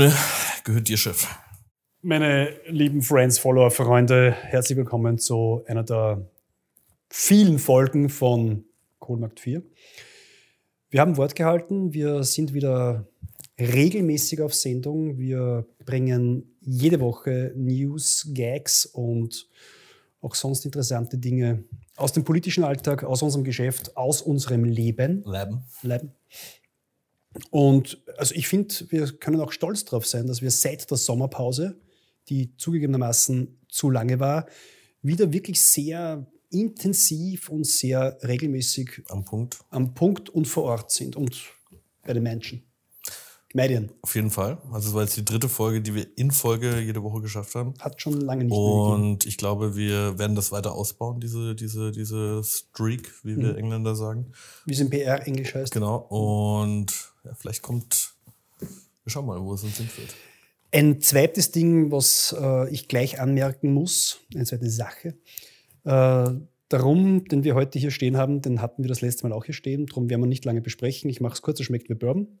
Bühne gehört dir, Chef. Meine lieben Friends, Follower, Freunde, herzlich willkommen zu einer der vielen Folgen von Kohlmarkt 4. Wir haben Wort gehalten, wir sind wieder regelmäßig auf Sendung. Wir bringen jede Woche News, Gags und auch sonst interessante Dinge aus dem politischen Alltag, aus unserem Geschäft, aus unserem Leben. Leben. Leben. Und also ich finde, wir können auch stolz darauf sein, dass wir seit der Sommerpause, die zugegebenermaßen zu lange war, wieder wirklich sehr intensiv und sehr regelmäßig am Punkt, am Punkt und vor Ort sind und bei den Menschen. Medien. Auf jeden Fall. Also es war jetzt die dritte Folge, die wir in Folge jede Woche geschafft haben. Hat schon lange nicht Und ich glaube, wir werden das weiter ausbauen, diese, diese, diese Streak, wie wir mhm. Engländer sagen. Wie es im PR Englisch heißt. Genau. Und ja, vielleicht kommt, wir schauen mal, wo es uns hinführt. Ein zweites Ding, was äh, ich gleich anmerken muss, eine zweite Sache. Äh, darum, den wir heute hier stehen haben, den hatten wir das letzte Mal auch hier stehen. Darum werden wir nicht lange besprechen. Ich mache es kurz, es schmeckt wie Bourbon.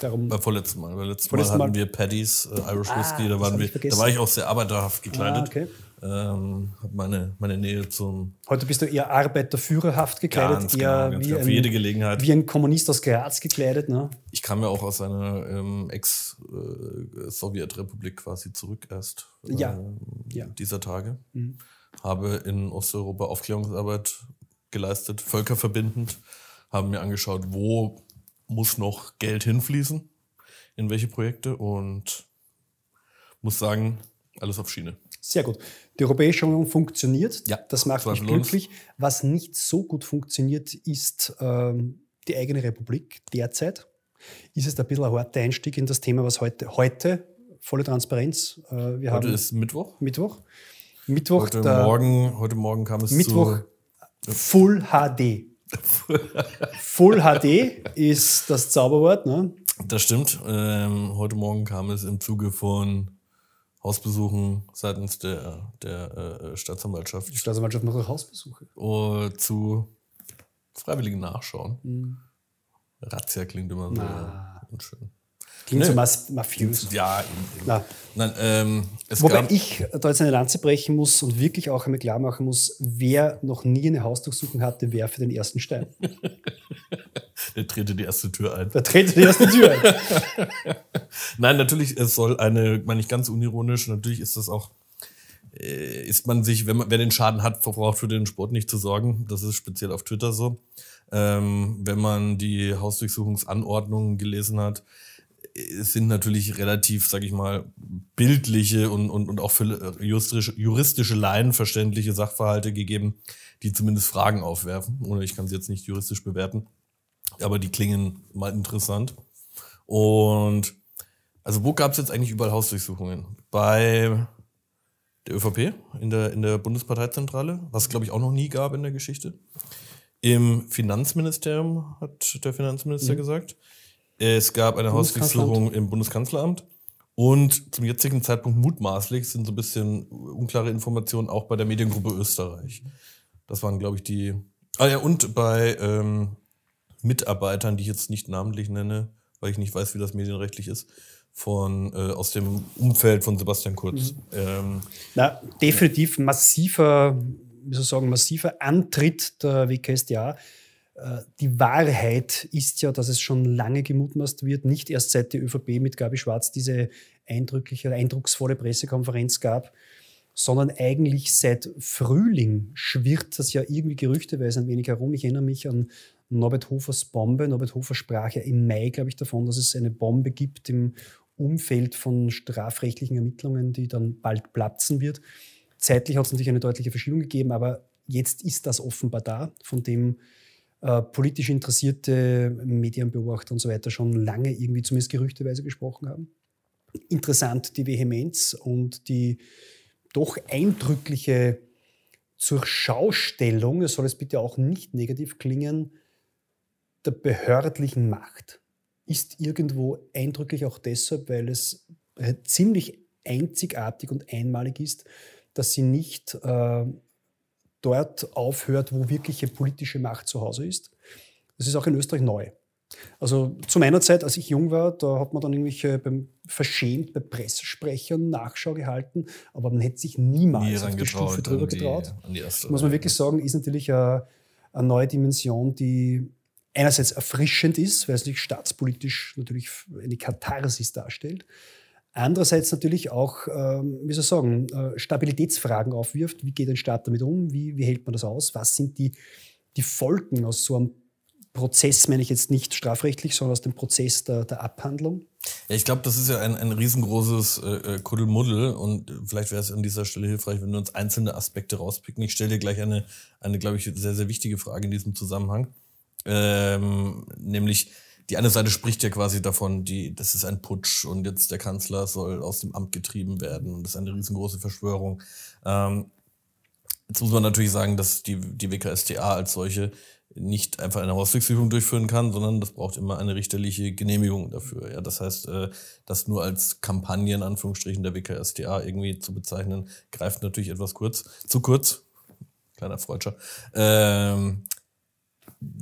Darum Beim vorletzten Mal. Beim letzten Mal hatten Mal. wir Paddy's äh, Irish ah, Whiskey. Da, waren wir, da war ich auch sehr arbeiterhaft gekleidet. Ah, okay. ähm, meine, meine Nähe zum. Heute bist du eher arbeiterführerhaft gekleidet, eher genau, wie, genau, ein, jede Gelegenheit. wie ein Kommunist aus Graz gekleidet. Ne? Ich kam ja auch aus einer ähm, Ex-Sowjetrepublik quasi zurück erst. Ja. Äh, ja. Dieser Tage. Mhm. Habe in Osteuropa Aufklärungsarbeit geleistet, völkerverbindend. Haben mir angeschaut, wo muss noch Geld hinfließen, in welche Projekte und muss sagen, alles auf Schiene. Sehr gut. Die Europäische Union funktioniert. Ja, das macht mich glücklich. Was nicht so gut funktioniert, ist ähm, die eigene Republik derzeit. Ist es ein bisschen ein harter Einstieg in das Thema, was heute, heute volle Transparenz. Äh, wir heute haben ist Mittwoch. Mittwoch. Mittwoch. Heute, Morgen, heute Morgen kam es Mittwoch zu Full HD. Full HD ist das Zauberwort, ne? Das stimmt. Ähm, heute Morgen kam es im Zuge von Hausbesuchen seitens der, der äh, Staatsanwaltschaft. Die Staatsanwaltschaft macht auch Hausbesuche. Oh, zu freiwilligen Nachschauen. Mhm. Razzia klingt immer so unschön. Klingt nee. so mas mafiös. Ja, eben. Nein, ähm, Wobei ich da jetzt eine Lanze brechen muss und wirklich auch einmal klar machen muss, wer noch nie eine Hausdurchsuchung hatte, werfe den ersten Stein. Der trete die erste Tür ein. Der trete die erste Tür ein. Nein, natürlich, es soll eine, meine ich ganz unironisch, natürlich ist das auch, äh, ist man sich, wenn man, wer den Schaden hat, verbraucht für den Sport nicht zu sorgen. Das ist speziell auf Twitter so. Ähm, wenn man die Hausdurchsuchungsanordnungen gelesen hat, es sind natürlich relativ, sag ich mal, bildliche und, und, und auch für juristische, juristische Laien verständliche Sachverhalte gegeben, die zumindest Fragen aufwerfen. Oder ich kann sie jetzt nicht juristisch bewerten, aber die klingen mal interessant. Und also wo gab es jetzt eigentlich überall Hausdurchsuchungen? Bei der ÖVP in der, in der Bundesparteizentrale, was glaube ich auch noch nie gab in der Geschichte. Im Finanzministerium, hat der Finanzminister mhm. gesagt. Es gab eine Hausdurchsuchung im Bundeskanzleramt und zum jetzigen Zeitpunkt mutmaßlich sind so ein bisschen unklare Informationen auch bei der Mediengruppe Österreich. Das waren, glaube ich, die. Ah ja, und bei ähm, Mitarbeitern, die ich jetzt nicht namentlich nenne, weil ich nicht weiß, wie das medienrechtlich ist, von äh, aus dem Umfeld von Sebastian Kurz. Mhm. Ähm, Na, definitiv massiver, wie soll ich sagen, massiver Antritt der WKSDA die Wahrheit ist ja, dass es schon lange gemutmaßt wird, nicht erst seit die ÖVP mit Gabi Schwarz diese eindrückliche, eindrucksvolle Pressekonferenz gab, sondern eigentlich seit Frühling schwirrt das ja irgendwie gerüchteweise ein wenig herum. Ich erinnere mich an Norbert Hofers Bombe. Norbert Hofer sprach ja im Mai, glaube ich, davon, dass es eine Bombe gibt im Umfeld von strafrechtlichen Ermittlungen, die dann bald platzen wird. Zeitlich hat es natürlich eine deutliche Verschiebung gegeben, aber jetzt ist das offenbar da, von dem äh, politisch interessierte Medienbeobachter und so weiter schon lange irgendwie zumindest gerüchteweise gesprochen haben. Interessant die Vehemenz und die doch eindrückliche Zurschaustellung, es soll es bitte auch nicht negativ klingen, der behördlichen Macht ist irgendwo eindrücklich auch deshalb, weil es äh, ziemlich einzigartig und einmalig ist, dass sie nicht äh, dort aufhört, wo wirkliche politische Macht zu Hause ist. Das ist auch in Österreich neu. Also zu meiner Zeit, als ich jung war, da hat man dann irgendwelche beim verschämt bei Pressesprechern Nachschau gehalten, aber man hätte sich niemals Nie auf die Stufe drüber die, getraut. die erste Muss man wirklich sagen, ist natürlich eine, eine neue Dimension, die einerseits erfrischend ist, weil es natürlich staatspolitisch natürlich eine Katharsis darstellt. Andererseits natürlich auch, ähm, wie soll ich sagen, äh, Stabilitätsfragen aufwirft. Wie geht ein Staat damit um? Wie, wie hält man das aus? Was sind die, die Folgen aus so einem Prozess, meine ich jetzt nicht strafrechtlich, sondern aus dem Prozess der, der Abhandlung? Ja, ich glaube, das ist ja ein, ein riesengroßes äh, äh, Kuddelmuddel und vielleicht wäre es an dieser Stelle hilfreich, wenn wir uns einzelne Aspekte rauspicken. Ich stelle dir gleich eine, eine glaube ich, sehr, sehr wichtige Frage in diesem Zusammenhang. Ähm, nämlich, die eine Seite spricht ja quasi davon, die, das ist ein Putsch und jetzt der Kanzler soll aus dem Amt getrieben werden und das ist eine riesengroße Verschwörung. Ähm, jetzt muss man natürlich sagen, dass die, die WKStA als solche nicht einfach eine Hausdurchsuchung durchführen kann, sondern das braucht immer eine richterliche Genehmigung dafür. Ja, das heißt, äh, das nur als Kampagne in Anführungsstrichen der WKStA irgendwie zu bezeichnen, greift natürlich etwas kurz, zu kurz. Kleiner Freudscher. Ähm,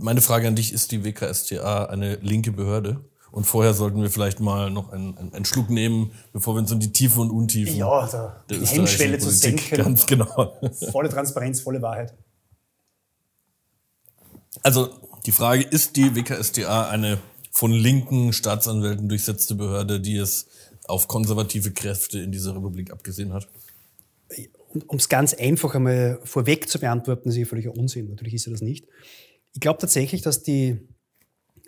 meine Frage an dich, ist die WKStA eine linke Behörde? Und vorher sollten wir vielleicht mal noch einen, einen, einen Schluck nehmen, bevor wir uns in die Tiefen und Untiefen Ja, da, der die Hemmschwelle zu senken. Ganz genau. Volle Transparenz, volle Wahrheit. Also die Frage, ist die WKStA eine von linken Staatsanwälten durchsetzte Behörde, die es auf konservative Kräfte in dieser Republik abgesehen hat? um es ganz einfach einmal vorweg zu beantworten, ist ja völliger Unsinn. Natürlich ist er das nicht. Ich glaube tatsächlich, dass die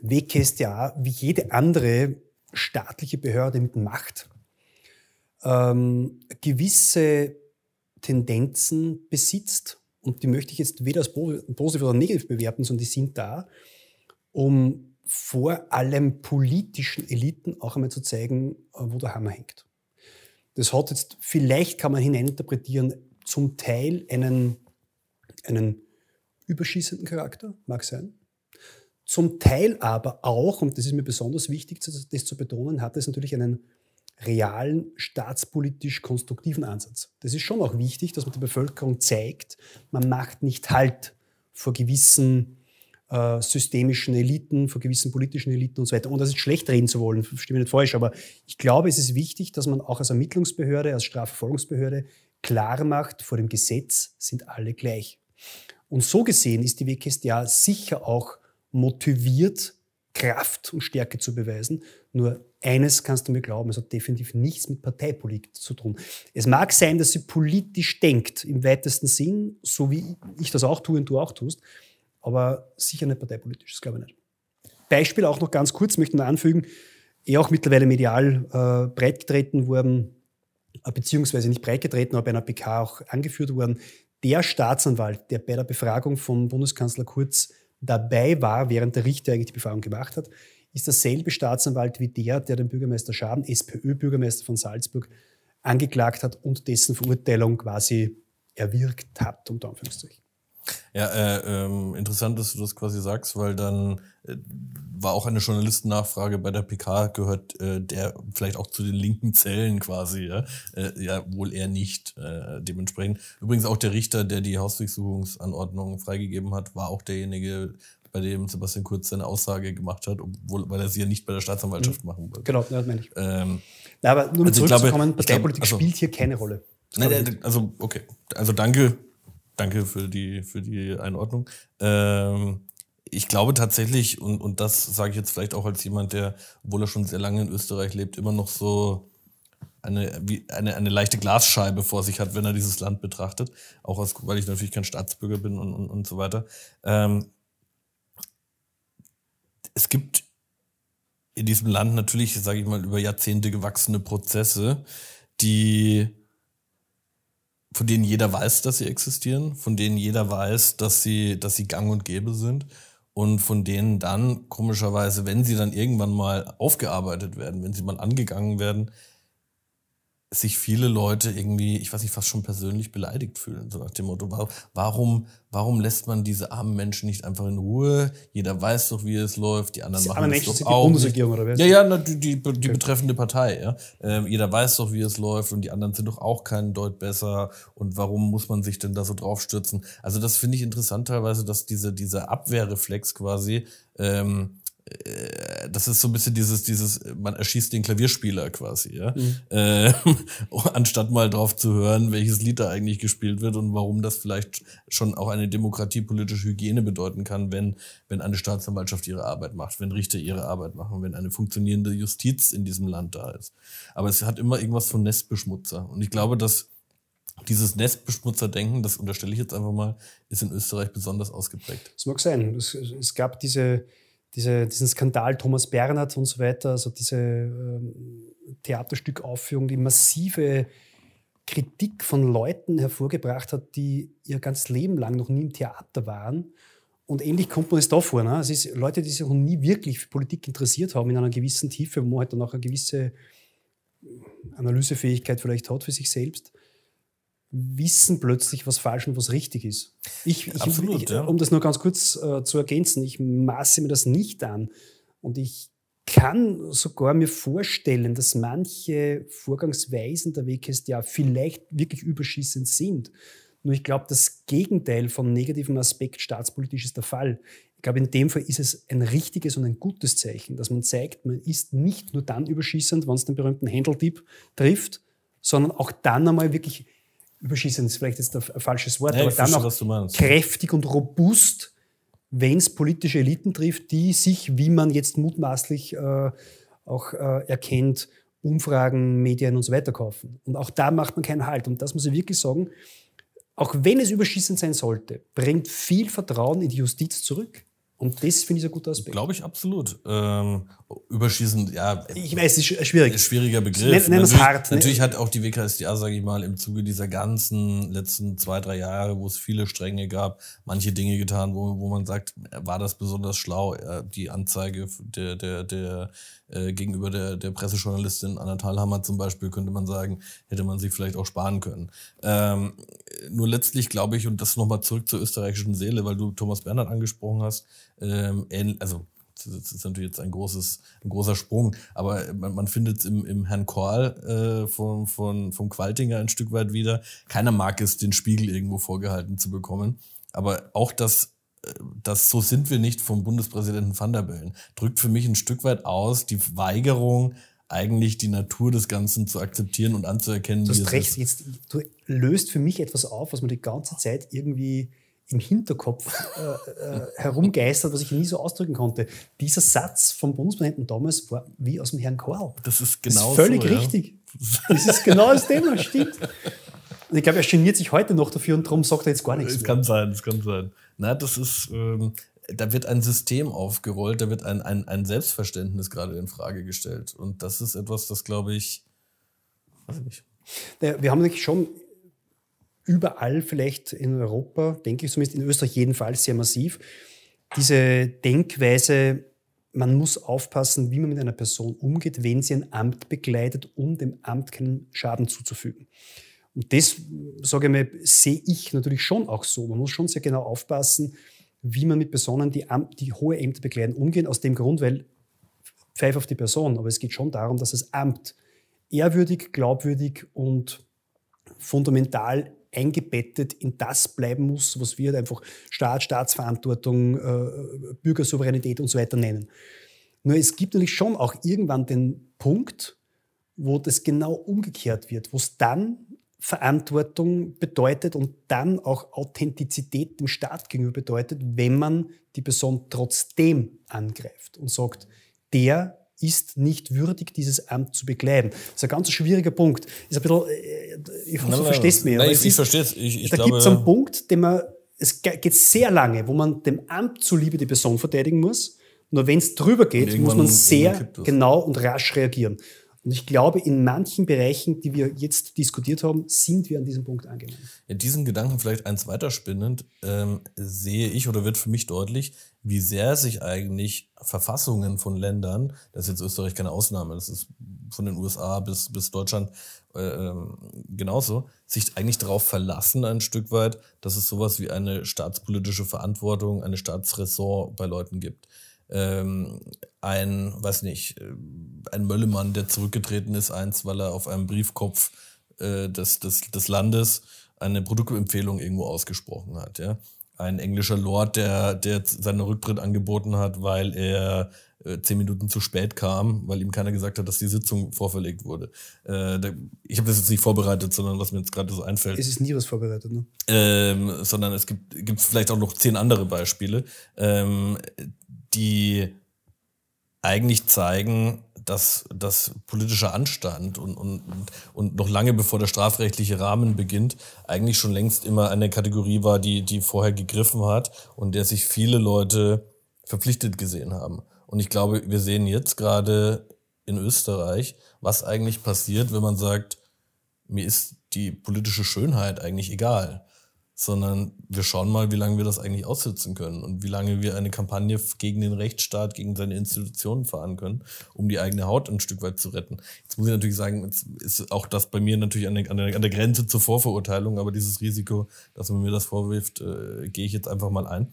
WKStA wie jede andere staatliche Behörde mit Macht ähm, gewisse Tendenzen besitzt. Und die möchte ich jetzt weder als po- positiv oder negativ bewerten, sondern die sind da, um vor allem politischen Eliten auch einmal zu zeigen, äh, wo der Hammer hängt. Das hat jetzt, vielleicht kann man hineininterpretieren, zum Teil einen, einen überschießenden Charakter, mag sein. Zum Teil aber auch, und das ist mir besonders wichtig, das zu betonen, hat es natürlich einen realen, staatspolitisch konstruktiven Ansatz. Das ist schon auch wichtig, dass man der Bevölkerung zeigt, man macht nicht Halt vor gewissen äh, systemischen Eliten, vor gewissen politischen Eliten und so weiter. Und das ist schlecht reden zu wollen, mich nicht falsch, aber ich glaube, es ist wichtig, dass man auch als Ermittlungsbehörde, als Strafverfolgungsbehörde klar macht, vor dem Gesetz sind alle gleich. Und so gesehen ist die WKStA sicher auch motiviert, Kraft und Stärke zu beweisen. Nur eines kannst du mir glauben, es hat definitiv nichts mit Parteipolitik zu tun. Es mag sein, dass sie politisch denkt, im weitesten Sinn, so wie ich das auch tue und du auch tust, aber sicher nicht parteipolitisch, das glaube ich nicht. Beispiel auch noch ganz kurz, möchte man anfügen, eh auch mittlerweile medial äh, breitgetreten worden, äh, beziehungsweise nicht breitgetreten, aber bei einer PK auch angeführt worden. Der Staatsanwalt, der bei der Befragung von Bundeskanzler Kurz dabei war, während der Richter eigentlich die Befragung gemacht hat, ist derselbe Staatsanwalt wie der, der den Bürgermeister Schaden, SPÖ-Bürgermeister von Salzburg, angeklagt hat und dessen Verurteilung quasi erwirkt hat, unter Anführungszeichen. Ja, äh, ähm, interessant, dass du das quasi sagst, weil dann äh, war auch eine Journalistennachfrage bei der PK gehört, äh, der vielleicht auch zu den linken Zellen quasi, ja, äh, ja wohl eher nicht äh, dementsprechend. Übrigens auch der Richter, der die Hausdurchsuchungsanordnung freigegeben hat, war auch derjenige, bei dem Sebastian Kurz seine Aussage gemacht hat, obwohl, weil er sie ja nicht bei der Staatsanwaltschaft machen wollte. Genau, das meine ich. Ähm, Na, aber nur um Also zurückzukommen, ich glaube, Parteipolitik also- spielt hier keine Rolle. Nein, nicht. also okay. Also danke, danke für die für die Einordnung. Ähm, ich glaube tatsächlich und und das sage ich jetzt vielleicht auch als jemand, der, obwohl er schon sehr lange in Österreich lebt, immer noch so eine, wie eine, eine leichte Glasscheibe vor sich hat, wenn er dieses Land betrachtet. Auch aus, weil ich natürlich kein Staatsbürger bin und, und, und so weiter. Ähm, es gibt in diesem Land natürlich, sage ich mal, über Jahrzehnte gewachsene Prozesse, die von denen jeder weiß, dass sie existieren, von denen jeder weiß, dass sie, dass sie gang und gäbe sind und von denen dann komischerweise, wenn sie dann irgendwann mal aufgearbeitet werden, wenn sie mal angegangen werden, sich viele Leute irgendwie, ich weiß nicht, fast schon persönlich beleidigt fühlen. So nach dem Motto, wa- warum, warum lässt man diese armen Menschen nicht einfach in Ruhe? Jeder weiß doch, wie es läuft, die anderen Die machen es doch die auch. nicht. Bundesregierung, oder was? Ja, ja, na, die, die, die betreffende Partei, ja. Ähm, jeder weiß doch, wie es läuft und die anderen sind doch auch keinen Deut besser. Und warum muss man sich denn da so draufstürzen? Also das finde ich interessant teilweise, dass diese, dieser Abwehrreflex quasi ähm, äh, das ist so ein bisschen dieses, dieses, man erschießt den Klavierspieler quasi, ja. Mhm. Äh, anstatt mal drauf zu hören, welches Lied da eigentlich gespielt wird und warum das vielleicht schon auch eine demokratiepolitische Hygiene bedeuten kann, wenn, wenn eine Staatsanwaltschaft ihre Arbeit macht, wenn Richter ihre Arbeit machen, wenn eine funktionierende Justiz in diesem Land da ist. Aber es hat immer irgendwas von Nestbeschmutzer. Und ich glaube, dass dieses Nestbeschmutzerdenken, das unterstelle ich jetzt einfach mal, ist in Österreich besonders ausgeprägt. Das mag sein. Es, es gab diese, diese, diesen Skandal Thomas Bernhard und so weiter, also diese ähm, Theaterstückaufführung, die massive Kritik von Leuten hervorgebracht hat, die ihr ganzes Leben lang noch nie im Theater waren. Und ähnlich kommt man es da vor. Ne? Es ist Leute, die sich noch nie wirklich für Politik interessiert haben, in einer gewissen Tiefe, wo man halt dann auch eine gewisse Analysefähigkeit vielleicht hat für sich selbst wissen plötzlich, was falsch und was richtig ist. Ich, ich, Absolut, ich, ja. Um das nur ganz kurz äh, zu ergänzen, ich maße mir das nicht an. Und ich kann sogar mir vorstellen, dass manche Vorgangsweisen der WKStA vielleicht wirklich überschießend sind. Nur ich glaube, das Gegenteil vom negativen Aspekt staatspolitisch ist der Fall. Ich glaube, in dem Fall ist es ein richtiges und ein gutes Zeichen, dass man zeigt, man ist nicht nur dann überschießend, wenn es den berühmten Händeltipp trifft, sondern auch dann einmal wirklich überschießen ist vielleicht jetzt ein falsches Wort, ja, aber dann auch kräftig und robust, wenn es politische Eliten trifft, die sich, wie man jetzt mutmaßlich äh, auch äh, erkennt, Umfragen, Medien und so weiter kaufen. Und auch da macht man keinen Halt. Und das muss ich wirklich sagen, auch wenn es überschießend sein sollte, bringt viel Vertrauen in die Justiz zurück. Und das finde ich ein guter Aspekt. Glaube ich absolut. Ähm, überschießend, ja. Ich weiß, es ist schwierig. Schwieriger Begriff. Nenn, es hart. Ne? Natürlich hat auch die WKSDA, sage ich mal, im Zuge dieser ganzen letzten zwei, drei Jahre, wo es viele Stränge gab, manche Dinge getan, wo, wo man sagt, war das besonders schlau, die Anzeige der, der, der äh, gegenüber der, der Pressejournalistin Anna Thalhammer zum Beispiel, könnte man sagen, hätte man sich vielleicht auch sparen können. Ähm, nur letztlich glaube ich, und das nochmal zurück zur österreichischen Seele, weil du Thomas Bernhard angesprochen hast, ähm, also das ist natürlich jetzt ein, großes, ein großer Sprung, aber man, man findet es im, im Herrn Kohl äh, von, von, vom Qualtinger ein Stück weit wieder. Keiner mag es, den Spiegel irgendwo vorgehalten zu bekommen. Aber auch das, äh, das so sind wir nicht vom Bundespräsidenten Van der Bellen, drückt für mich ein Stück weit aus die Weigerung, eigentlich die Natur des Ganzen zu akzeptieren und anzuerkennen. Du hast recht, jetzt, du löst für mich etwas auf, was man die ganze Zeit irgendwie im Hinterkopf äh, äh, herumgeistert, was ich nie so ausdrücken konnte. Dieser Satz vom Bundespräsidenten damals war wie aus dem Herrn Korl. Das ist genau das ist völlig so, richtig. Ja. Das ist genau das Thema, stimmt. Und ich glaube, er geniert sich heute noch dafür und darum sagt er jetzt gar nichts. Es mehr. kann sein, es kann sein. Na, das ist, ähm, da wird ein System aufgerollt, da wird ein, ein, ein Selbstverständnis gerade in Frage gestellt. Und das ist etwas, das glaube ich, weiß ich nicht. Wir haben nämlich schon überall vielleicht in Europa, denke ich zumindest in Österreich jedenfalls sehr massiv, diese Denkweise, man muss aufpassen, wie man mit einer Person umgeht, wenn sie ein Amt begleitet, um dem Amt keinen Schaden zuzufügen. Und das, sage ich mal, sehe ich natürlich schon auch so. Man muss schon sehr genau aufpassen, wie man mit Personen, die, die hohe Ämter begleiten, umgehen. Aus dem Grund, weil pfeif auf die Person. Aber es geht schon darum, dass das Amt ehrwürdig, glaubwürdig und fundamental eingebettet in das bleiben muss, was wir halt einfach Staat, Staatsverantwortung, äh, Bürgersouveränität und so weiter nennen. Nur es gibt natürlich schon auch irgendwann den Punkt, wo das genau umgekehrt wird, wo es dann Verantwortung bedeutet und dann auch Authentizität dem Staat gegenüber bedeutet, wenn man die Person trotzdem angreift und sagt, der ist nicht würdig, dieses Amt zu bekleiden. Das ist ein ganz schwieriger Punkt. Ist ein bisschen, äh, ich hoffe, du verstehst mich. Nein, ich, ich verstehe es. Da gibt es einen Punkt, den man, es geht sehr lange, wo man dem Amt zuliebe die Person verteidigen muss. Nur wenn es drüber geht, muss man sehr genau und rasch reagieren. Und ich glaube, in manchen Bereichen, die wir jetzt diskutiert haben, sind wir an diesem Punkt angelangt. Ja, diesen Gedanken vielleicht eins weiterspinnend ähm, sehe ich oder wird für mich deutlich, wie sehr sich eigentlich Verfassungen von Ländern, das ist jetzt Österreich keine Ausnahme, das ist von den USA bis, bis Deutschland äh, ähm, genauso, sich eigentlich darauf verlassen ein Stück weit, dass es sowas wie eine staatspolitische Verantwortung, eine Staatsressort bei Leuten gibt ähm, ein, weiß nicht, ein Möllemann, der zurückgetreten ist, eins, weil er auf einem Briefkopf äh, des, des, des Landes eine Produktempfehlung irgendwo ausgesprochen hat, ja. Ein englischer Lord, der, der seinen Rücktritt angeboten hat, weil er äh, zehn Minuten zu spät kam, weil ihm keiner gesagt hat, dass die Sitzung vorverlegt wurde. Äh, da, ich habe das jetzt nicht vorbereitet, sondern was mir jetzt gerade so einfällt. Es ist nie was vorbereitet, ne? Ähm, sondern es gibt gibt vielleicht auch noch zehn andere Beispiele, ähm, die eigentlich zeigen, dass das politische Anstand und, und, und noch lange bevor der strafrechtliche Rahmen beginnt, eigentlich schon längst immer eine Kategorie war, die, die vorher gegriffen hat und der sich viele Leute verpflichtet gesehen haben. Und ich glaube, wir sehen jetzt gerade in Österreich, was eigentlich passiert, wenn man sagt, mir ist die politische Schönheit eigentlich egal sondern wir schauen mal, wie lange wir das eigentlich aussitzen können und wie lange wir eine Kampagne gegen den Rechtsstaat, gegen seine Institutionen fahren können, um die eigene Haut ein Stück weit zu retten. Jetzt muss ich natürlich sagen, ist auch das bei mir natürlich an der, an der, Grenze zur Vorverurteilung, aber dieses Risiko, dass man mir das vorwirft, äh, gehe ich jetzt einfach mal ein.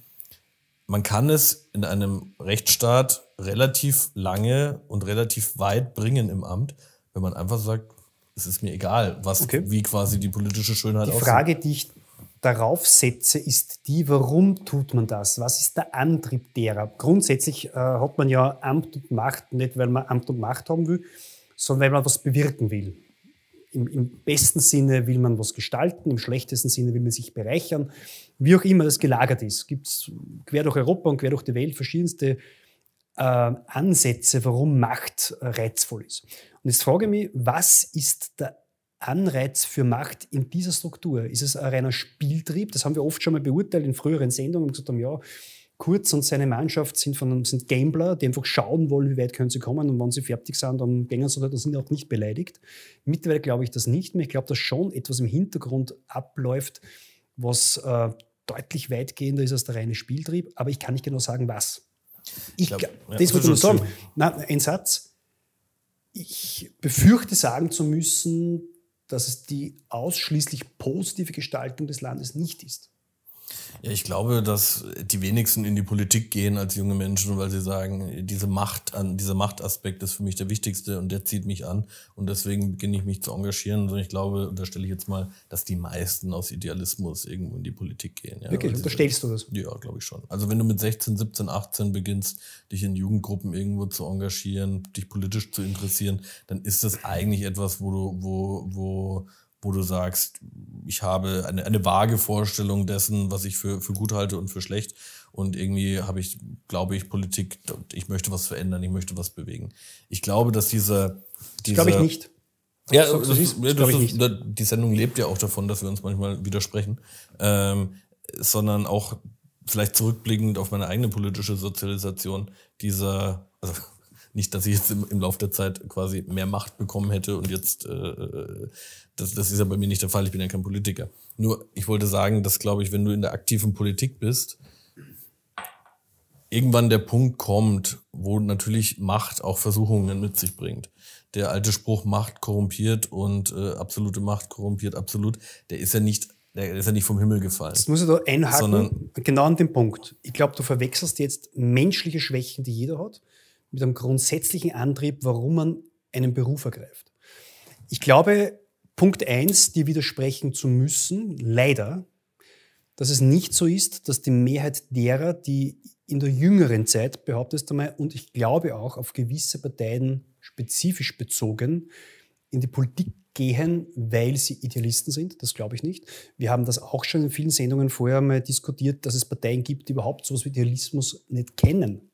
Man kann es in einem Rechtsstaat relativ lange und relativ weit bringen im Amt, wenn man einfach sagt, es ist mir egal, was, okay. wie quasi die politische Schönheit aussieht. Die Frage, die ich darauf setze, ist die, warum tut man das? Was ist der Antrieb derer? Grundsätzlich äh, hat man ja Amt und Macht nicht, weil man Amt und Macht haben will, sondern weil man was bewirken will. Im, Im, besten Sinne will man was gestalten, im schlechtesten Sinne will man sich bereichern. Wie auch immer das gelagert ist, gibt es quer durch Europa und quer durch die Welt verschiedenste äh, Ansätze, warum Macht äh, reizvoll ist. Und jetzt frage ich mich, was ist der Anreiz für Macht in dieser Struktur? Ist es ein reiner Spieltrieb? Das haben wir oft schon mal beurteilt in früheren Sendungen und gesagt haben, ja, Kurz und seine Mannschaft sind, von, sind Gambler, die einfach schauen wollen, wie weit können sie kommen und wenn sie fertig sind, dann gehen sie und sind auch nicht beleidigt. Mittlerweile glaube ich das nicht mehr. Ich glaube, dass schon etwas im Hintergrund abläuft, was äh, deutlich weitgehender ist als der reine Spieltrieb, aber ich kann nicht genau sagen, was. Ich, ich glaub, ja, das würde ich nur sagen. Na, ein Satz. Ich befürchte sagen zu müssen, dass es die ausschließlich positive Gestaltung des Landes nicht ist. Ja, ich glaube, dass die wenigsten in die Politik gehen als junge Menschen, weil sie sagen, diese Macht, dieser Machtaspekt ist für mich der wichtigste und der zieht mich an und deswegen beginne ich mich zu engagieren. Und ich glaube, unterstelle ich jetzt mal, dass die meisten aus Idealismus irgendwo in die Politik gehen. Ja, Wirklich, unterstellst du das? Ja, glaube ich schon. Also wenn du mit 16, 17, 18 beginnst, dich in Jugendgruppen irgendwo zu engagieren, dich politisch zu interessieren, dann ist das eigentlich etwas, wo du, wo, wo wo du sagst, ich habe eine, eine vage Vorstellung dessen, was ich für, für gut halte und für schlecht. Und irgendwie habe ich, glaube ich, Politik, ich möchte was verändern, ich möchte was bewegen. Ich glaube, dass dieser. dieser glaube ich nicht. Ja, das, das, das, das ist, die Sendung lebt ja auch davon, dass wir uns manchmal widersprechen. Ähm, sondern auch vielleicht zurückblickend auf meine eigene politische Sozialisation, dieser, also nicht, dass ich jetzt im, im Laufe der Zeit quasi mehr Macht bekommen hätte und jetzt, äh, äh, das, das ist ja bei mir nicht der Fall, ich bin ja kein Politiker. Nur, ich wollte sagen, dass, glaube ich, wenn du in der aktiven Politik bist, irgendwann der Punkt kommt, wo natürlich Macht auch Versuchungen mit sich bringt. Der alte Spruch Macht korrumpiert und äh, absolute Macht korrumpiert absolut, der ist ja nicht der ist ja nicht vom Himmel gefallen. Das muss ich da einhaken, Sondern genau an dem Punkt. Ich glaube, du verwechselst jetzt menschliche Schwächen, die jeder hat, mit einem grundsätzlichen Antrieb, warum man einen Beruf ergreift. Ich glaube, Punkt eins, dir widersprechen zu müssen, leider, dass es nicht so ist, dass die Mehrheit derer, die in der jüngeren Zeit, behauptest du mal, und ich glaube auch auf gewisse Parteien spezifisch bezogen, in die Politik gehen, weil sie Idealisten sind. Das glaube ich nicht. Wir haben das auch schon in vielen Sendungen vorher mal diskutiert, dass es Parteien gibt, die überhaupt sowas wie Idealismus nicht kennen.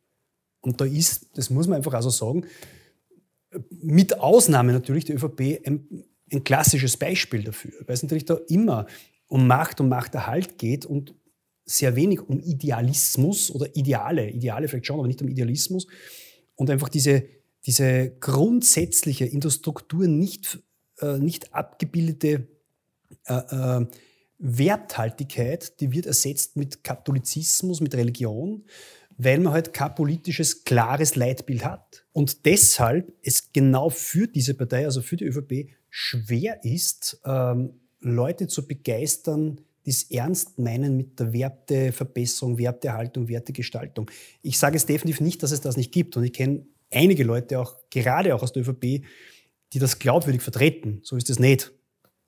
Und da ist, das muss man einfach also sagen, mit Ausnahme natürlich der ÖVP ein, ein klassisches Beispiel dafür, weil es natürlich da immer um Macht und Machterhalt geht und sehr wenig um Idealismus oder Ideale, Ideale vielleicht schon, aber nicht um Idealismus. Und einfach diese, diese grundsätzliche in der Struktur nicht, äh, nicht abgebildete äh, äh, Werthaltigkeit, die wird ersetzt mit Katholizismus, mit Religion weil man halt kein politisches, klares Leitbild hat. Und deshalb es genau für diese Partei, also für die ÖVP, schwer ist, ähm, Leute zu begeistern, die es ernst meinen mit der Werteverbesserung, Wertehaltung, Wertegestaltung. Ich sage es definitiv nicht, dass es das nicht gibt. Und ich kenne einige Leute, auch gerade auch aus der ÖVP, die das glaubwürdig vertreten. So ist es nicht.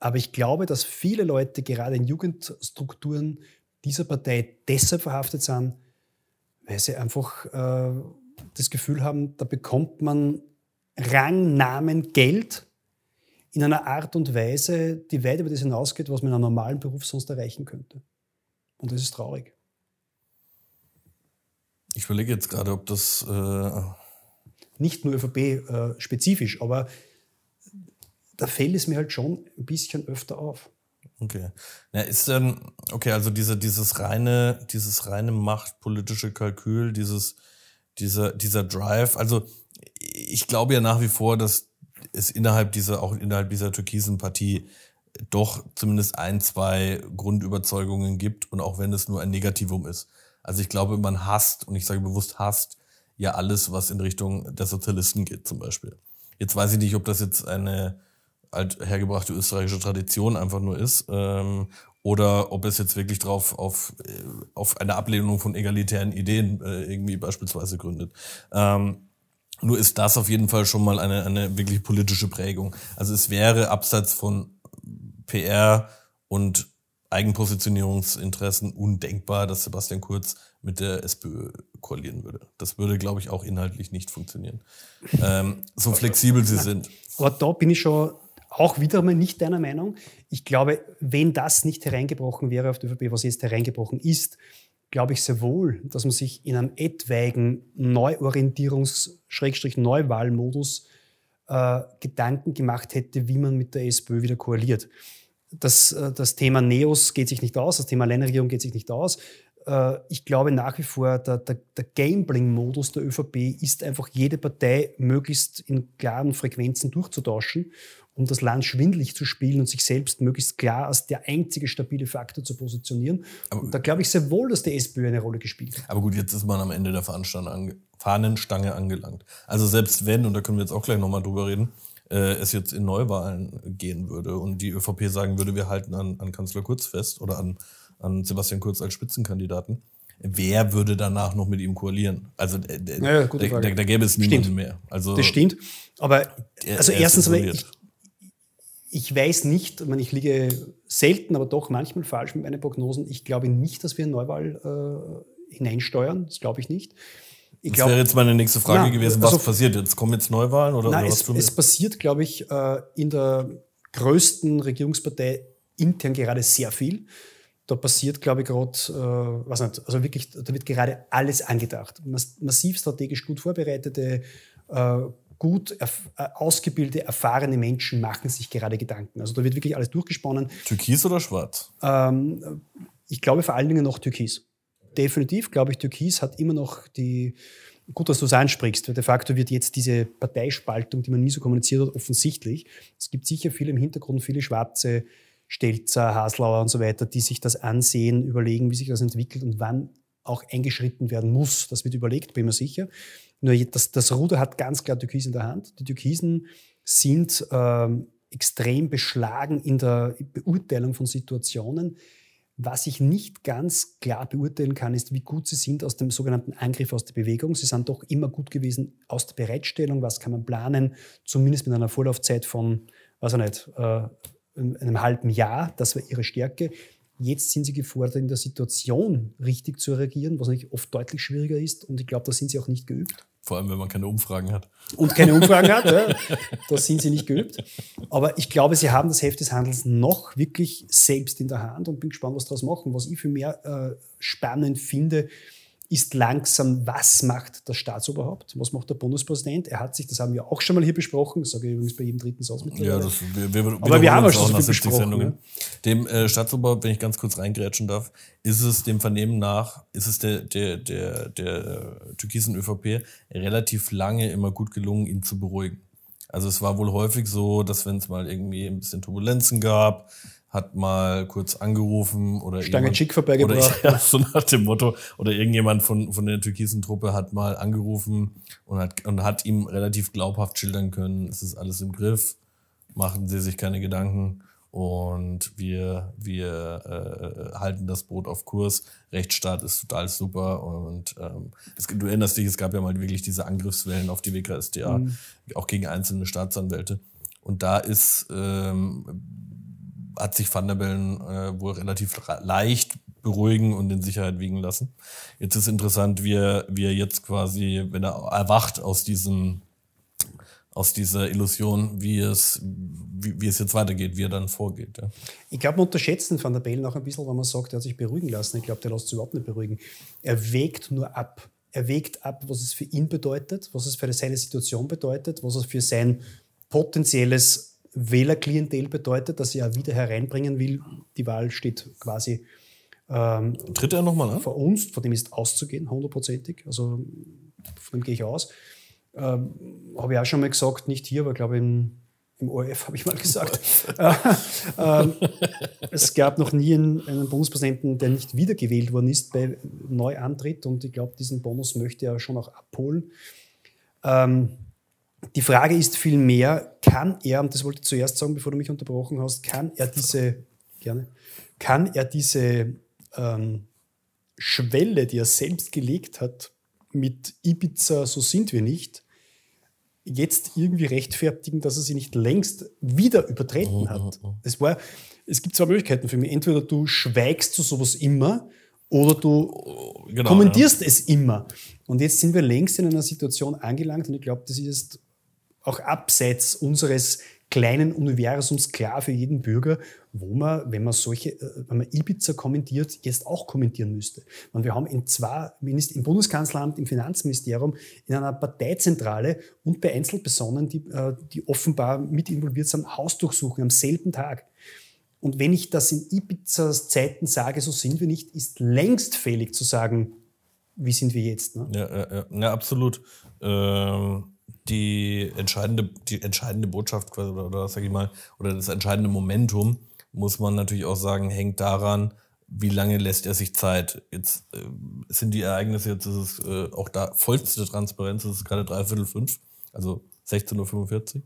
Aber ich glaube, dass viele Leute gerade in Jugendstrukturen dieser Partei deshalb verhaftet sind, weil sie einfach äh, das Gefühl haben, da bekommt man Rang, Namen, Geld in einer Art und Weise, die weit über das hinausgeht, was man in einem normalen Beruf sonst erreichen könnte. Und das ist traurig. Ich überlege jetzt gerade, ob das. Äh Nicht nur ÖVP-spezifisch, äh, aber da fällt es mir halt schon ein bisschen öfter auf. Okay. Ja, ist denn, okay, also diese, dieses reine, dieses reine machtpolitische Kalkül, dieses, dieser, dieser Drive, also ich glaube ja nach wie vor, dass es innerhalb dieser, auch innerhalb dieser türkisen Partie doch zumindest ein, zwei Grundüberzeugungen gibt und auch wenn es nur ein Negativum ist. Also ich glaube, man hasst, und ich sage bewusst hasst, ja alles, was in Richtung der Sozialisten geht zum Beispiel. Jetzt weiß ich nicht, ob das jetzt eine alt hergebrachte österreichische Tradition einfach nur ist ähm, oder ob es jetzt wirklich drauf auf, äh, auf eine Ablehnung von egalitären Ideen äh, irgendwie beispielsweise gründet. Ähm, nur ist das auf jeden Fall schon mal eine, eine wirklich politische Prägung. Also es wäre abseits von PR und Eigenpositionierungsinteressen undenkbar, dass Sebastian Kurz mit der SPÖ koalieren würde. Das würde, glaube ich, auch inhaltlich nicht funktionieren. Ähm, so flexibel sie sind. Aber da bin ich schon auch wieder einmal nicht deiner Meinung. Ich glaube, wenn das nicht hereingebrochen wäre auf die ÖVP, was jetzt hereingebrochen ist, glaube ich sehr wohl, dass man sich in einem etwaigen Neuorientierungs-Neuwahlmodus äh, Gedanken gemacht hätte, wie man mit der SPÖ wieder koaliert. Das, äh, das Thema Neos geht sich nicht aus, das Thema Alleinregierung geht sich nicht aus. Äh, ich glaube nach wie vor, der, der, der Gambling-Modus der ÖVP ist einfach jede Partei möglichst in klaren Frequenzen durchzutauschen um das Land schwindlig zu spielen und sich selbst möglichst klar als der einzige stabile Faktor zu positionieren. Aber und da glaube ich sehr wohl, dass die SPÖ eine Rolle gespielt hat. Aber gut, jetzt ist man am Ende der Fahnenstange angelangt. Also selbst wenn, und da können wir jetzt auch gleich nochmal drüber reden, äh, es jetzt in Neuwahlen gehen würde und die ÖVP sagen würde, wir halten an, an Kanzler Kurz fest oder an, an Sebastian Kurz als Spitzenkandidaten, wer würde danach noch mit ihm koalieren? Also äh, ja, da, da, da, gäbe es niemanden mehr. Also, das stimmt. Aber also erstens, ich, ich weiß nicht, ich, meine, ich liege selten, aber doch manchmal falsch mit meinen Prognosen. Ich glaube nicht, dass wir in Neuwahl äh, hineinsteuern. Das glaube ich nicht. Ich das wäre jetzt meine nächste Frage na, gewesen, was also, passiert jetzt? Kommen jetzt Neuwahlen oder, na, oder was? Es, es passiert, glaube ich, äh, in der größten Regierungspartei intern gerade sehr viel. Da passiert, glaube ich, gerade, äh, was nicht, also wirklich, da wird gerade alles angedacht. Massiv strategisch gut vorbereitete, äh, gut äh, ausgebildete, erfahrene Menschen machen sich gerade Gedanken. Also da wird wirklich alles durchgesponnen. Türkis oder schwarz? Ähm, ich glaube vor allen Dingen noch Türkis. Definitiv glaube ich, Türkis hat immer noch die, gut, dass du es ansprichst, weil de facto wird jetzt diese Parteispaltung, die man nie so kommuniziert hat, offensichtlich. Es gibt sicher viele im Hintergrund, viele schwarze Stelzer, Haslauer und so weiter, die sich das ansehen, überlegen, wie sich das entwickelt und wann auch eingeschritten werden muss. Das wird überlegt, bin mir sicher. Nur das, das Ruder hat ganz klar Türkis in der Hand. Die Türkisen sind ähm, extrem beschlagen in der Beurteilung von Situationen. Was ich nicht ganz klar beurteilen kann, ist, wie gut sie sind aus dem sogenannten Angriff aus der Bewegung. Sie sind doch immer gut gewesen aus der Bereitstellung. Was kann man planen? Zumindest mit einer Vorlaufzeit von, weiß ich nicht, äh, einem halben Jahr. Das war ihre Stärke. Jetzt sind sie gefordert, in der Situation richtig zu reagieren, was natürlich oft deutlich schwieriger ist. Und ich glaube, da sind sie auch nicht geübt. Vor allem, wenn man keine Umfragen hat. Und keine Umfragen hat, ja, da sind sie nicht geübt. Aber ich glaube, sie haben das Heft des Handels noch wirklich selbst in der Hand und bin gespannt, was daraus machen. Was ich für mehr äh, spannend finde, ist langsam, was macht das Staatsoberhaupt? Was macht der Bundespräsident? Er hat sich, das haben wir auch schon mal hier besprochen, das sage ich übrigens bei jedem dritten Satz mittlerweile. Ja, das, wir, wir, Aber wir haben auch schon viel besprochen. Sendungen. Ne? Dem äh, Staatsoberhaupt, wenn ich ganz kurz reingrätschen darf, ist es dem Vernehmen nach, ist es der, der, der, der äh, türkisen ÖVP relativ lange immer gut gelungen, ihn zu beruhigen. Also es war wohl häufig so, dass wenn es mal irgendwie ein bisschen Turbulenzen gab, hat mal kurz angerufen oder Stange Chick vorbeigebracht. Oder, ja, so nach dem Motto. Oder irgendjemand von, von der türkisen Truppe hat mal angerufen und hat, und hat ihm relativ glaubhaft schildern können, es ist alles im Griff, machen Sie sich keine Gedanken und wir, wir äh, halten das Boot auf Kurs. Rechtsstaat ist total super und ähm, es, du erinnerst dich, es gab ja mal wirklich diese Angriffswellen auf die WKSDA, mhm. auch gegen einzelne Staatsanwälte. Und da ist ähm, hat sich Van der Bellen äh, wohl relativ leicht beruhigen und in Sicherheit wiegen lassen. Jetzt ist interessant, wie er, wie er jetzt quasi, wenn er erwacht aus diesem aus dieser Illusion, wie es, wie, wie es jetzt weitergeht, wie er dann vorgeht. Ja. Ich glaube, man unterschätzt den Van der Bellen auch ein bisschen, wenn man sagt, er hat sich beruhigen lassen. Ich glaube, der lässt sich überhaupt nicht beruhigen. Er wägt nur ab. Er wägt ab, was es für ihn bedeutet, was es für seine Situation bedeutet, was es für sein potenzielles Wählerklientel bedeutet, das er wieder hereinbringen will. Die Wahl steht quasi ähm, Tritt er nochmal an? Vor uns, von dem ist auszugehen, hundertprozentig. Also von dem gehe ich aus. Ähm, Habe ich auch schon mal gesagt, nicht hier, aber glaube im, im ORF habe ich mal gesagt. ähm, es gab noch nie einen, einen, Bundespräsidenten, der nicht wiedergewählt worden ist bei Neuantritt und ich glaube, diesen Bonus möchte er schon auch abholen. Ähm, die Frage ist vielmehr, kann er, und das wollte ich zuerst sagen, bevor du mich unterbrochen hast, kann er diese, gerne, kann er diese ähm, Schwelle, die er selbst gelegt hat, mit Ibiza, so sind wir nicht, jetzt irgendwie rechtfertigen, dass er sie nicht längst wieder übertreten hat. Es, war, es gibt zwei Möglichkeiten für mich. Entweder du schweigst zu sowas immer oder du genau, kommentierst ja. es immer. Und jetzt sind wir längst in einer Situation angelangt und ich glaube, das ist auch abseits unseres kleinen Universums klar für jeden Bürger, wo man, wenn man solche, äh, wenn man Ibiza kommentiert, jetzt auch kommentieren müsste. Und wir haben in zwei, im Bundeskanzleramt, im Finanzministerium, in einer Parteizentrale und bei Einzelpersonen, die, äh, die offenbar mit involviert sind, Hausdurchsuchungen am selben Tag. Und wenn ich das in Ibizas Zeiten sage, so sind wir nicht, ist längst fähig zu sagen, wie sind wir jetzt. Ne? Ja, ja, ja, ja, absolut. Ähm die entscheidende, die entscheidende Botschaft oder, oder sag ich mal, oder das entscheidende Momentum, muss man natürlich auch sagen, hängt daran, wie lange lässt er sich Zeit. Jetzt äh, sind die Ereignisse, jetzt ist es äh, auch da vollste Transparenz, es ist gerade dreiviertel fünf, also 16.45 Uhr,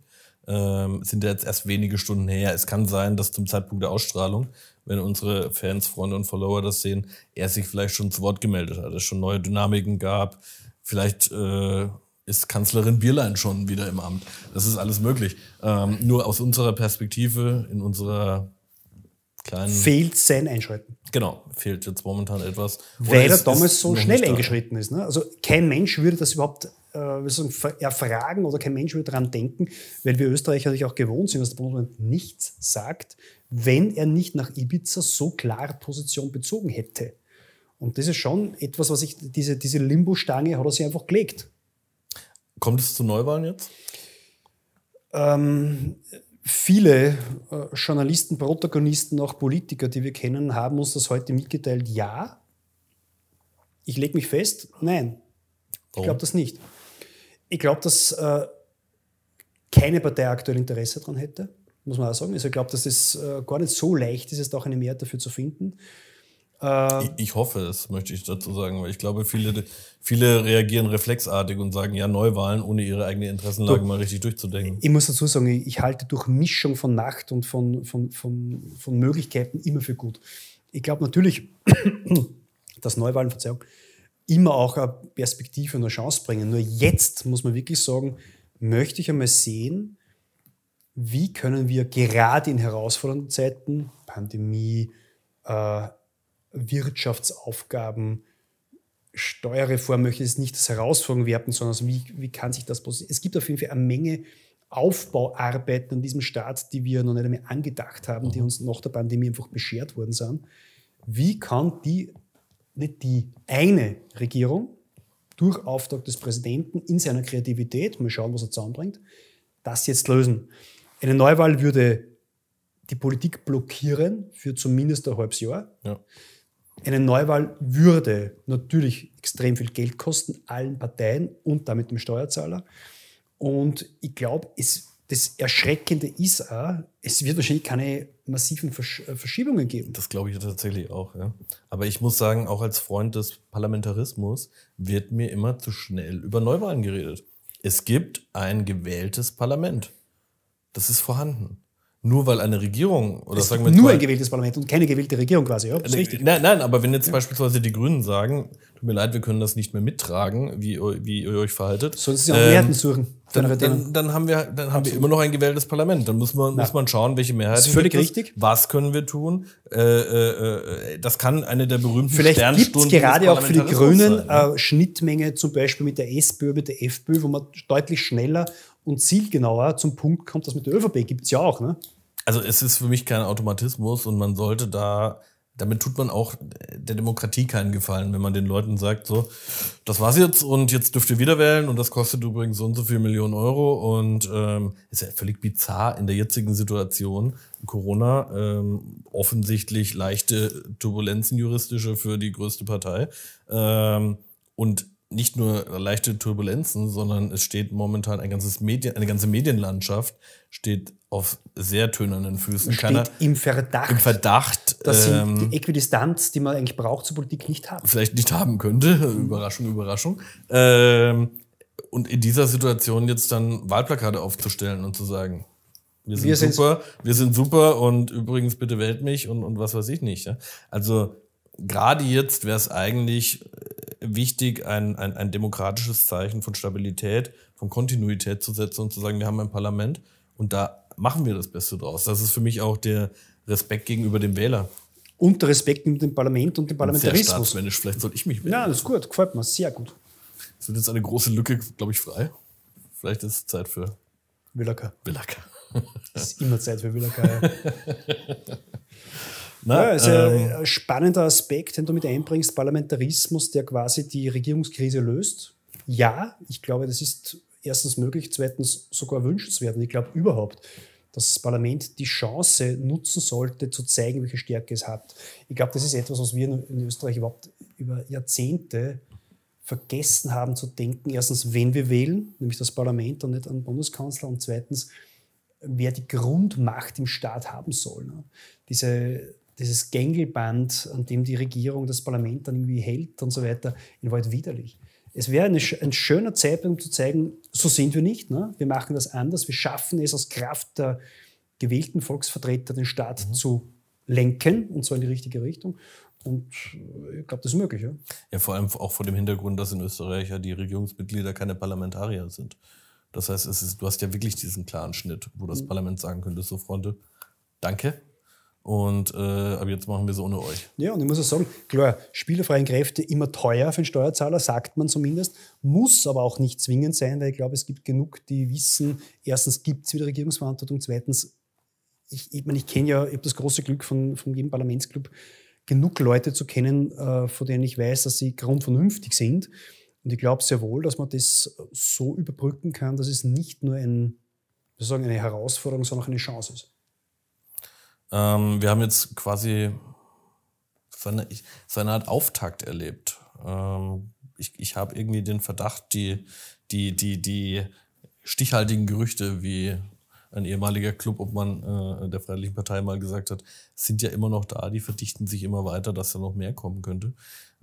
ähm, sind ja jetzt erst wenige Stunden her. Es kann sein, dass zum Zeitpunkt der Ausstrahlung, wenn unsere Fans, Freunde und Follower das sehen, er sich vielleicht schon zu Wort gemeldet hat, es schon neue Dynamiken gab, vielleicht äh, ist Kanzlerin Bierlein schon wieder im Amt. Das ist alles möglich. Ähm, nur aus unserer Perspektive, in unserer kleinen. Fehlt sein Einschreiten. Genau, fehlt jetzt momentan etwas. Weil er damals so schnell eingeschritten ist. Ne? Also kein Mensch würde das überhaupt äh, sagen, erfragen oder kein Mensch würde daran denken, weil wir Österreicher natürlich auch gewohnt sind, dass der Bundesland nichts sagt, wenn er nicht nach Ibiza so klar Position bezogen hätte. Und das ist schon etwas, was ich, diese, diese Limbo-Stange hat er sich einfach gelegt. Kommt es zu Neuwahlen jetzt? Ähm, viele äh, Journalisten, Protagonisten, auch Politiker, die wir kennen, haben uns das heute mitgeteilt. Ja. Ich lege mich fest, nein. Ich glaube das nicht. Ich glaube, dass äh, keine Partei aktuell Interesse daran hätte, muss man auch sagen. Also ich glaube, dass es äh, gar nicht so leicht ist, es auch eine Mehrheit dafür zu finden. Äh, ich, ich, hoffe es, möchte ich dazu sagen, weil ich glaube, viele, viele reagieren reflexartig und sagen, ja, Neuwahlen, ohne ihre eigene Interessenlage du, mal richtig durchzudenken. Ich muss dazu sagen, ich halte durch Mischung von Macht und von, von, von, von Möglichkeiten immer für gut. Ich glaube natürlich, dass Neuwahlen, Verzeihung, immer auch eine Perspektive und eine Chance bringen. Nur jetzt muss man wirklich sagen, möchte ich einmal sehen, wie können wir gerade in herausfordernden Zeiten, Pandemie, äh, Wirtschaftsaufgaben, Steuerreform möchte ich jetzt nicht als Herausforderung werten, sondern also wie, wie kann sich das positionieren? Es gibt auf jeden Fall eine Menge Aufbauarbeiten an diesem Staat, die wir noch nicht einmal angedacht haben, die mhm. uns nach der Pandemie einfach beschert worden sind. Wie kann die, nicht die eine Regierung, durch Auftrag des Präsidenten in seiner Kreativität, mal schauen, was er zusammenbringt, das jetzt lösen? Eine Neuwahl würde die Politik blockieren für zumindest ein halbes Jahr. Ja. Eine Neuwahl würde natürlich extrem viel Geld kosten, allen Parteien und damit dem Steuerzahler. Und ich glaube, das Erschreckende ist auch, es wird wahrscheinlich keine massiven Versch äh, Verschiebungen geben. Das glaube ich tatsächlich auch. Ja. Aber ich muss sagen, auch als Freund des Parlamentarismus wird mir immer zu schnell über Neuwahlen geredet. Es gibt ein gewähltes Parlament. Das ist vorhanden nur weil eine Regierung oder es sagen wir nur ein gewähltes Parlament und keine gewählte Regierung quasi, ja, ist richtig. Nein, nein, aber wenn jetzt ja. beispielsweise die Grünen sagen, tut mir leid, wir können das nicht mehr mittragen, wie, wie ihr euch verhaltet. Sollen sie auch ähm, Mehrheiten suchen. dann, dann, dann, haben wir, dann haben wir immer noch ein gewähltes Parlament. Dann muss man, muss man schauen, welche Mehrheit. Das ist völlig richtig. Was können wir tun? Äh, äh, äh, das kann eine der berühmten Vielleicht gibt es gerade auch für die Grünen sein, ne? Schnittmenge zum Beispiel mit der SPÖ, mit der FPÖ, wo man deutlich schneller und zielgenauer zum Punkt kommt. Das mit der ÖVP gibt es ja auch. Ne? Also es ist für mich kein Automatismus und man sollte da damit tut man auch der Demokratie keinen Gefallen, wenn man den Leuten sagt, so, das war's jetzt und jetzt dürft ihr wieder wählen und das kostet übrigens so und so viel Millionen Euro und ähm, ist ja völlig bizarr in der jetzigen Situation Corona ähm, offensichtlich leichte Turbulenzen juristische für die größte Partei ähm, und nicht nur leichte Turbulenzen, sondern es steht momentan ein ganzes Medien, eine ganze Medienlandschaft steht auf sehr tönernen Füßen. Steht Keiner, im Verdacht. Im Verdacht. Dass ähm, sie die Äquidistanz, die man eigentlich braucht zur Politik, nicht haben. Vielleicht nicht haben könnte. Überraschung, Überraschung. Ähm, und in dieser Situation jetzt dann Wahlplakate aufzustellen und zu sagen, wir sind wir super, wir sind super und übrigens bitte wählt mich und, und was weiß ich nicht. Ja? Also gerade jetzt wäre es eigentlich wichtig, ein, ein, ein demokratisches Zeichen von Stabilität, von Kontinuität zu setzen und zu sagen, wir haben ein Parlament und da machen wir das Beste draus. Das ist für mich auch der Respekt gegenüber dem Wähler. Und der Respekt mit dem Parlament und dem Parlamentarismus. Sehr vielleicht sollte ich mich wählen. Ja, das ist gut, gefällt mir, sehr gut. Es wird jetzt eine große Lücke, glaube ich, frei. Vielleicht ist es Zeit für Willacker. Willacker. Es ist immer Zeit für Willacker. Ja. Na, ja, ist ähm, ein spannender Aspekt, den du mit einbringst, Parlamentarismus, der quasi die Regierungskrise löst. Ja, ich glaube, das ist erstens möglich, zweitens sogar wünschenswert. Und ich glaube überhaupt, dass das Parlament die Chance nutzen sollte, zu zeigen, welche Stärke es hat. Ich glaube, das ist etwas, was wir in Österreich überhaupt über Jahrzehnte vergessen haben zu denken. Erstens, wenn wir wählen, nämlich das Parlament und nicht einen Bundeskanzler. Und zweitens, wer die Grundmacht im Staat haben soll. Ne? Diese dieses Gängelband, an dem die Regierung das Parlament dann irgendwie hält und so weiter, in Wahrheit widerlich. Es wäre eine, ein schöner Zeitpunkt, um zu zeigen, so sind wir nicht. Ne? Wir machen das anders. Wir schaffen es aus Kraft der gewählten Volksvertreter, den Staat mhm. zu lenken, und zwar in die richtige Richtung. Und äh, ich glaube, das ist möglich. Ja? ja, vor allem auch vor dem Hintergrund, dass in Österreich ja die Regierungsmitglieder keine Parlamentarier sind. Das heißt, ist, du hast ja wirklich diesen klaren Schnitt, wo das mhm. Parlament sagen könnte, so Freunde, danke, und äh, aber jetzt machen wir es ohne euch. Ja, und ich muss auch sagen, klar, spielerfreien Kräfte immer teuer für den Steuerzahler, sagt man zumindest, muss aber auch nicht zwingend sein, weil ich glaube, es gibt genug, die wissen, erstens gibt es wieder Regierungsverantwortung, zweitens, ich, ich, meine, ich kenne ja, ich habe das große Glück von, von jedem Parlamentsclub, genug Leute zu kennen, äh, von denen ich weiß, dass sie grundvernünftig sind. Und ich glaube sehr wohl, dass man das so überbrücken kann, dass es nicht nur ein, sagen, eine Herausforderung, sondern auch eine Chance ist. Ähm, wir haben jetzt quasi so eine, Art Auftakt erlebt. Ähm, ich ich habe irgendwie den Verdacht, die, die, die, die stichhaltigen Gerüchte, wie ein ehemaliger Clubobmann äh, der Freiheitlichen Partei mal gesagt hat, sind ja immer noch da, die verdichten sich immer weiter, dass da noch mehr kommen könnte.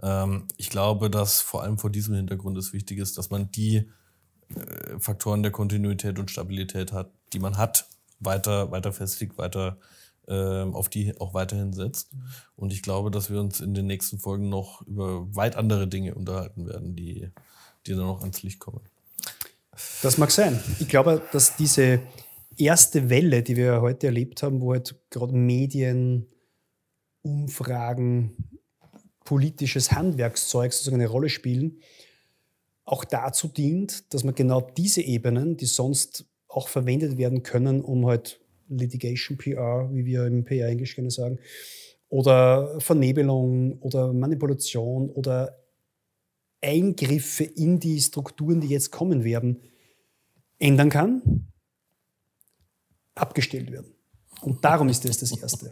Ähm, ich glaube, dass vor allem vor diesem Hintergrund es wichtig ist, dass man die äh, Faktoren der Kontinuität und Stabilität hat, die man hat, weiter, weiter festigt, weiter auf die auch weiterhin setzt. Und ich glaube, dass wir uns in den nächsten Folgen noch über weit andere Dinge unterhalten werden, die, die dann noch ans Licht kommen. Das mag sein. Ich glaube, dass diese erste Welle, die wir heute erlebt haben, wo halt gerade Medien, Umfragen, politisches Handwerkszeug sozusagen eine Rolle spielen, auch dazu dient, dass man genau diese Ebenen, die sonst auch verwendet werden können, um halt Litigation PR, wie wir im PR Englisch gerne sagen, oder Vernebelung oder Manipulation oder Eingriffe in die Strukturen, die jetzt kommen werden, ändern kann, abgestellt werden. Und darum ist das das Erste.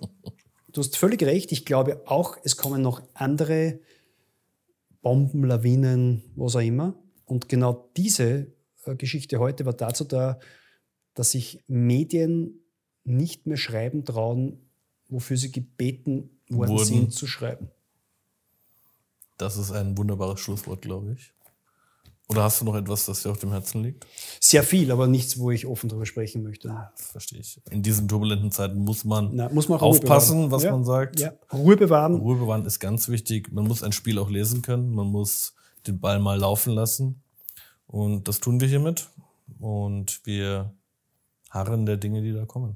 Du hast völlig recht. Ich glaube auch, es kommen noch andere Bomben, Lawinen, was auch immer. Und genau diese äh, Geschichte heute war dazu da, dass sich Medien nicht mehr schreiben trauen, wofür sie gebeten worden Wurden. sind zu schreiben. Das ist ein wunderbares Schlusswort, glaube ich. Oder hast du noch etwas, das dir auf dem Herzen liegt? Sehr viel, aber nichts, wo ich offen darüber sprechen möchte. Ah, verstehe ich. In diesen turbulenten Zeiten muss man, Na, muss man aufpassen, was ja. man sagt. Ja. Ruhe bewahren. Ruhe bewahren ist ganz wichtig. Man muss ein Spiel auch lesen können. Man muss den Ball mal laufen lassen. Und das tun wir hiermit. und wir harren der Dinge, die da kommen.